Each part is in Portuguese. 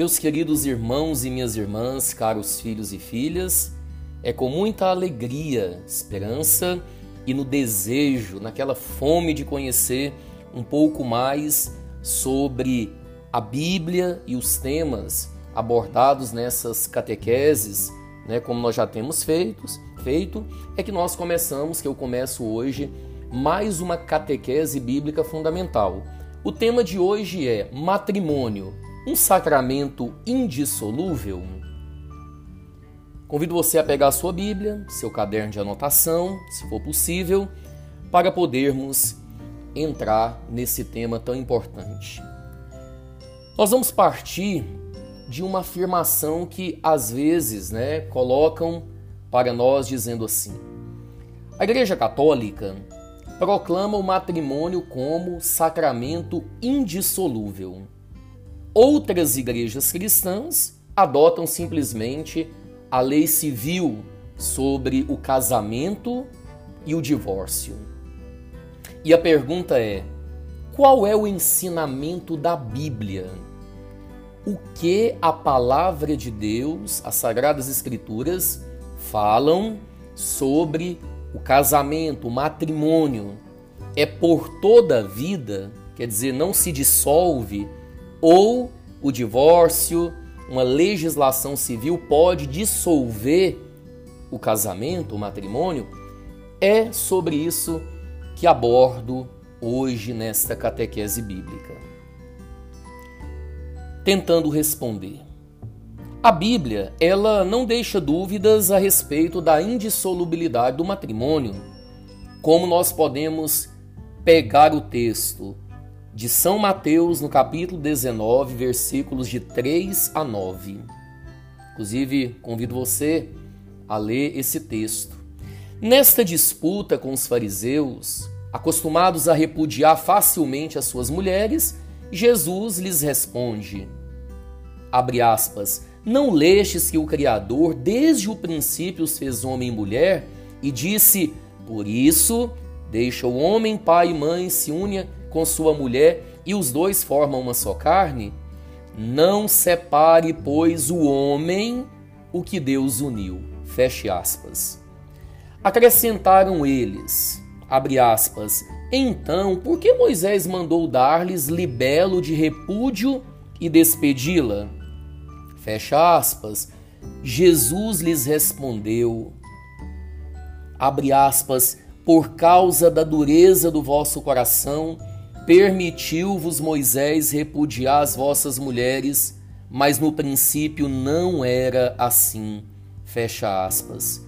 Meus queridos irmãos e minhas irmãs, caros filhos e filhas, é com muita alegria, esperança e no desejo, naquela fome de conhecer um pouco mais sobre a Bíblia e os temas abordados nessas catequeses, né, como nós já temos feito, feito, é que nós começamos, que eu começo hoje, mais uma catequese bíblica fundamental. O tema de hoje é matrimônio, um sacramento indissolúvel. Convido você a pegar a sua Bíblia, seu caderno de anotação, se for possível, para podermos entrar nesse tema tão importante. Nós vamos partir de uma afirmação que às vezes, né, colocam para nós dizendo assim: A Igreja Católica proclama o matrimônio como sacramento indissolúvel. Outras igrejas cristãs adotam simplesmente a lei civil sobre o casamento e o divórcio. E a pergunta é: qual é o ensinamento da Bíblia? O que a palavra de Deus, as sagradas escrituras, falam sobre o casamento, o matrimônio? É por toda a vida, quer dizer, não se dissolve, ou o divórcio, uma legislação civil pode dissolver o casamento, o matrimônio? É sobre isso que abordo hoje nesta catequese bíblica. Tentando responder. A Bíblia, ela não deixa dúvidas a respeito da indissolubilidade do matrimônio. Como nós podemos pegar o texto de São Mateus, no capítulo 19, versículos de 3 a 9. Inclusive, convido você a ler esse texto. Nesta disputa com os fariseus, acostumados a repudiar facilmente as suas mulheres, Jesus lhes responde: abre aspas, não lestes que o Criador desde o princípio os fez homem e mulher e disse: Por isso, deixa o homem pai e mãe se une com sua mulher e os dois formam uma só carne? Não separe, pois, o homem o que Deus uniu. Feche aspas. Acrescentaram eles, abre aspas, então, por que Moisés mandou dar-lhes libelo de repúdio e despedi-la? Fecha aspas. Jesus lhes respondeu, abre aspas, por causa da dureza do vosso coração, Permitiu-vos Moisés repudiar as vossas mulheres, mas no princípio não era assim. Fecha aspas.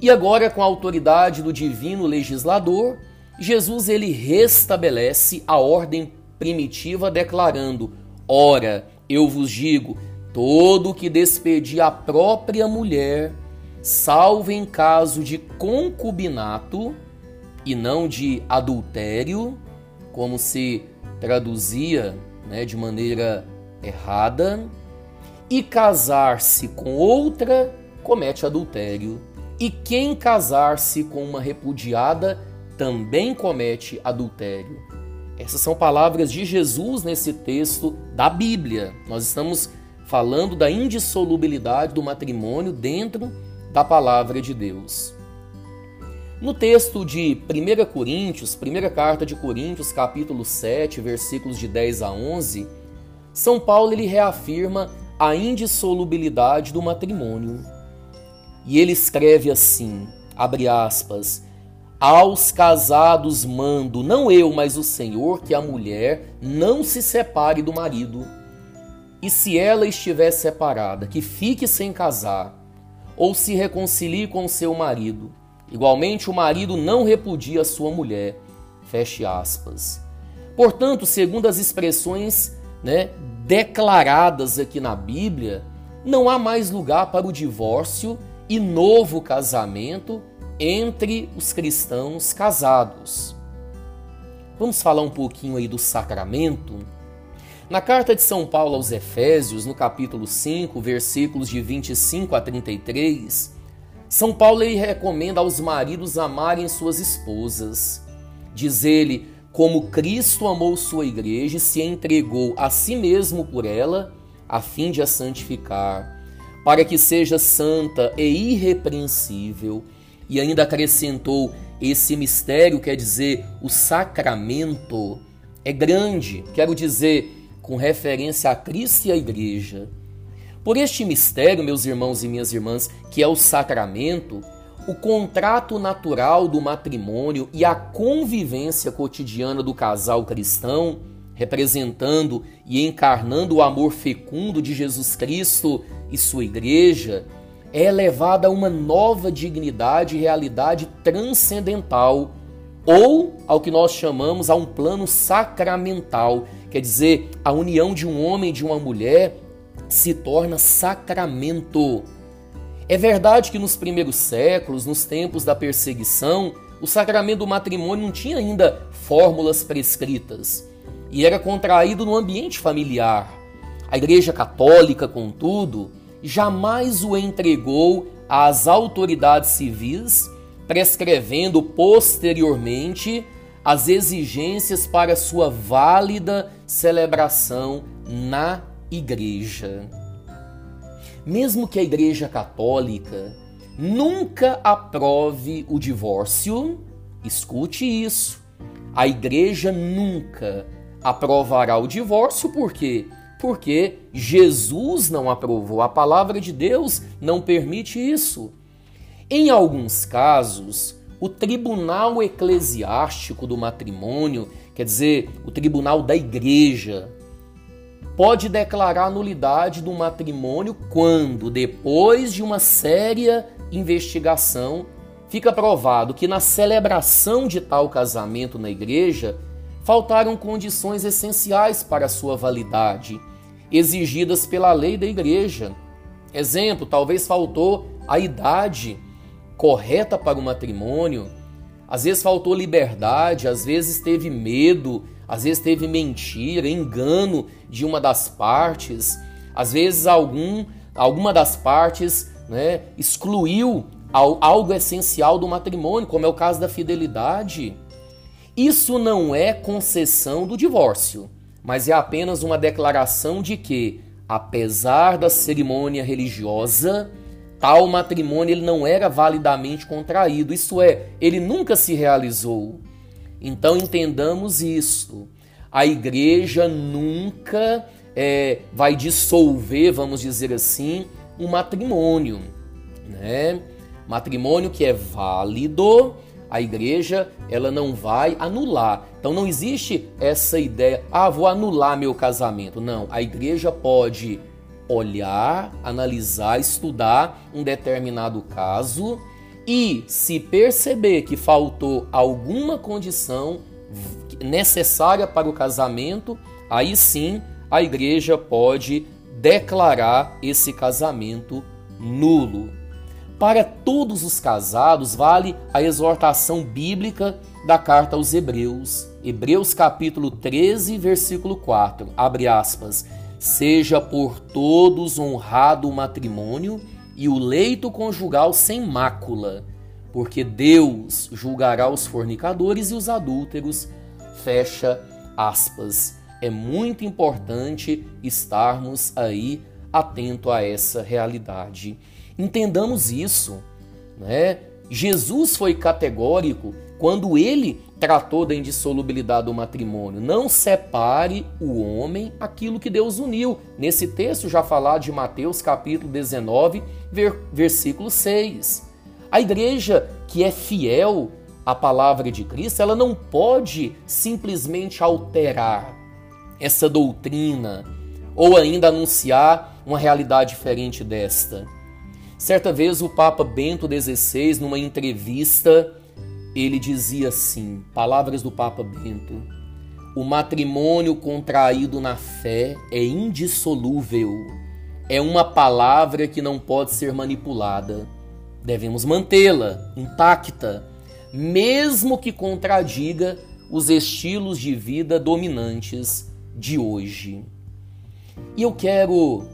E agora, com a autoridade do divino legislador, Jesus ele restabelece a ordem primitiva, declarando: Ora, eu vos digo, todo que despedir a própria mulher, salvo em caso de concubinato e não de adultério, como se traduzia né, de maneira errada, e casar-se com outra comete adultério, e quem casar-se com uma repudiada também comete adultério. Essas são palavras de Jesus nesse texto da Bíblia. Nós estamos falando da indissolubilidade do matrimônio dentro da palavra de Deus. No texto de 1 Coríntios, primeira carta de Coríntios, capítulo 7, versículos de 10 a 11, São Paulo ele reafirma a indissolubilidade do matrimônio. E ele escreve assim, abre aspas, aos casados mando, não eu, mas o Senhor, que a mulher não se separe do marido. E se ela estiver separada, que fique sem casar, ou se reconcilie com seu marido Igualmente, o marido não repudia sua mulher. Feche aspas. Portanto, segundo as expressões né, declaradas aqui na Bíblia, não há mais lugar para o divórcio e novo casamento entre os cristãos casados. Vamos falar um pouquinho aí do sacramento? Na carta de São Paulo aos Efésios, no capítulo 5, versículos de 25 a 33, são Paulo ele recomenda aos maridos amarem suas esposas. Diz ele: como Cristo amou sua igreja e se entregou a si mesmo por ela, a fim de a santificar, para que seja santa e irrepreensível. E ainda acrescentou: esse mistério, quer dizer, o sacramento, é grande, quero dizer, com referência a Cristo e a Igreja. Por este mistério, meus irmãos e minhas irmãs, que é o sacramento, o contrato natural do matrimônio e a convivência cotidiana do casal cristão, representando e encarnando o amor fecundo de Jesus Cristo e sua igreja, é elevada a uma nova dignidade e realidade transcendental, ou ao que nós chamamos a um plano sacramental, quer dizer, a união de um homem e de uma mulher se torna sacramento. É verdade que nos primeiros séculos, nos tempos da perseguição, o sacramento do matrimônio não tinha ainda fórmulas prescritas e era contraído no ambiente familiar. A Igreja Católica, contudo, jamais o entregou às autoridades civis, prescrevendo posteriormente as exigências para sua válida celebração na Igreja. Mesmo que a Igreja Católica nunca aprove o divórcio, escute isso. A Igreja nunca aprovará o divórcio, por quê? Porque Jesus não aprovou, a palavra de Deus não permite isso. Em alguns casos, o tribunal eclesiástico do matrimônio, quer dizer, o tribunal da igreja, pode declarar nulidade do matrimônio quando, depois de uma séria investigação, fica provado que na celebração de tal casamento na igreja faltaram condições essenciais para sua validade, exigidas pela lei da igreja. Exemplo, talvez faltou a idade correta para o matrimônio, às vezes faltou liberdade, às vezes teve medo, às vezes teve mentira, engano de uma das partes, às vezes algum, alguma das partes né, excluiu algo essencial do matrimônio, como é o caso da fidelidade. Isso não é concessão do divórcio, mas é apenas uma declaração de que, apesar da cerimônia religiosa, tal matrimônio ele não era validamente contraído, isso é, ele nunca se realizou. Então entendamos isso. A igreja nunca é, vai dissolver, vamos dizer assim, um matrimônio, né? Matrimônio que é válido a igreja, ela não vai anular. Então não existe essa ideia, ah, vou anular meu casamento. Não, a igreja pode olhar, analisar, estudar um determinado caso e se perceber que faltou alguma condição necessária para o casamento, aí sim a igreja pode declarar esse casamento nulo. Para todos os casados vale a exortação bíblica da carta aos Hebreus. Hebreus capítulo 13, versículo 4. Abre aspas. Seja por todos honrado o matrimônio e o leito conjugal sem mácula, porque Deus julgará os fornicadores e os adúlteros. Fecha aspas. É muito importante estarmos aí atento a essa realidade. Entendamos isso. Né? Jesus foi categórico quando ele tratou da indissolubilidade do matrimônio. Não separe o homem aquilo que Deus uniu. Nesse texto já falado de Mateus capítulo 19, versículo 6. A igreja que é fiel à palavra de Cristo, ela não pode simplesmente alterar essa doutrina ou ainda anunciar uma realidade diferente desta. Certa vez o Papa Bento XVI, numa entrevista, ele dizia assim, palavras do Papa Bento: O matrimônio contraído na fé é indissolúvel. É uma palavra que não pode ser manipulada. Devemos mantê-la intacta, mesmo que contradiga os estilos de vida dominantes de hoje. E eu quero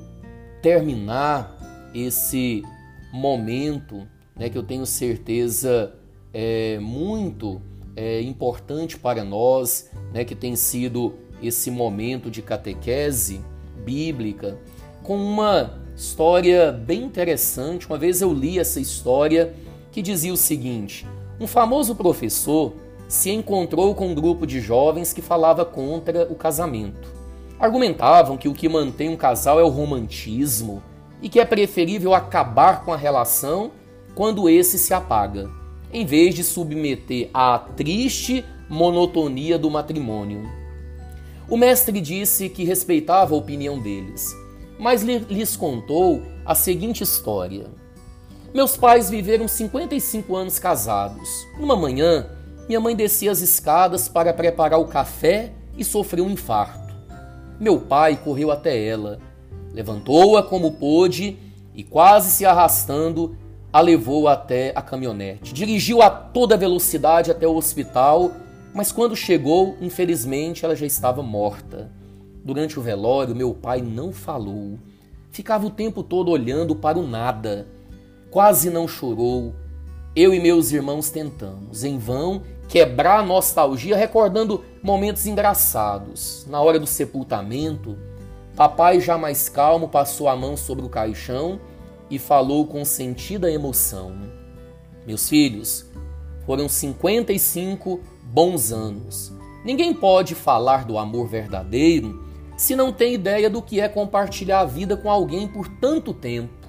terminar esse momento né, que eu tenho certeza é muito é, importante para nós, né, que tem sido esse momento de catequese bíblica, com uma história bem interessante. Uma vez eu li essa história que dizia o seguinte: um famoso professor se encontrou com um grupo de jovens que falava contra o casamento. Argumentavam que o que mantém um casal é o romantismo e que é preferível acabar com a relação quando esse se apaga, em vez de submeter à triste monotonia do matrimônio. O mestre disse que respeitava a opinião deles, mas lhes contou a seguinte história. Meus pais viveram 55 anos casados. Numa manhã, minha mãe descia as escadas para preparar o café e sofreu um infarto. Meu pai correu até ela, levantou-a como pôde e, quase se arrastando, a levou até a caminhonete. Dirigiu a toda velocidade até o hospital, mas quando chegou, infelizmente, ela já estava morta. Durante o velório, meu pai não falou. Ficava o tempo todo olhando para o nada. Quase não chorou. Eu e meus irmãos tentamos, em vão, quebrar a nostalgia recordando momentos engraçados. Na hora do sepultamento, papai, já mais calmo, passou a mão sobre o caixão e falou com sentida emoção: Meus filhos, foram 55 bons anos. Ninguém pode falar do amor verdadeiro se não tem ideia do que é compartilhar a vida com alguém por tanto tempo.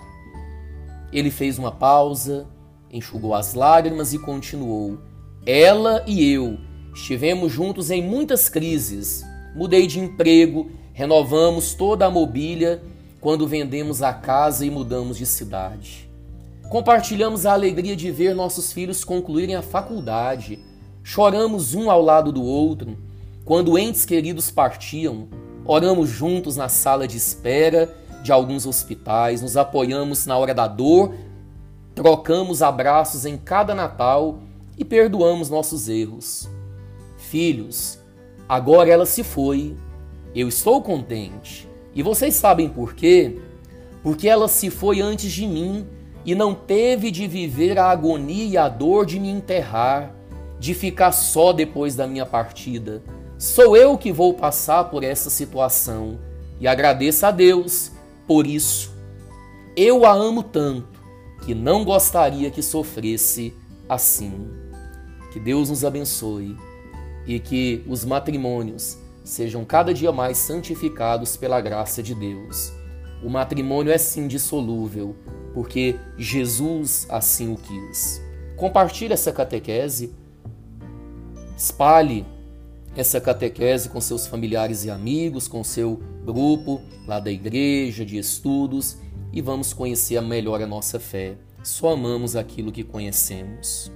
Ele fez uma pausa, enxugou as lágrimas e continuou: Ela e eu estivemos juntos em muitas crises. Mudei de emprego, renovamos toda a mobília quando vendemos a casa e mudamos de cidade. Compartilhamos a alegria de ver nossos filhos concluírem a faculdade. Choramos um ao lado do outro quando entes queridos partiam. Oramos juntos na sala de espera de alguns hospitais, nos apoiamos na hora da dor, trocamos abraços em cada Natal e perdoamos nossos erros. Filhos, agora ela se foi. Eu estou contente. E vocês sabem por quê? Porque ela se foi antes de mim e não teve de viver a agonia e a dor de me enterrar, de ficar só depois da minha partida. Sou eu que vou passar por essa situação e agradeço a Deus por isso. Eu a amo tanto que não gostaria que sofresse assim. Que Deus nos abençoe e que os matrimônios sejam cada dia mais santificados pela graça de Deus. O matrimônio é sim dissolúvel, porque Jesus assim o quis. Compartilhe essa catequese, espalhe essa catequese com seus familiares e amigos, com seu grupo lá da igreja, de estudos, e vamos conhecer melhor a nossa fé. Só amamos aquilo que conhecemos.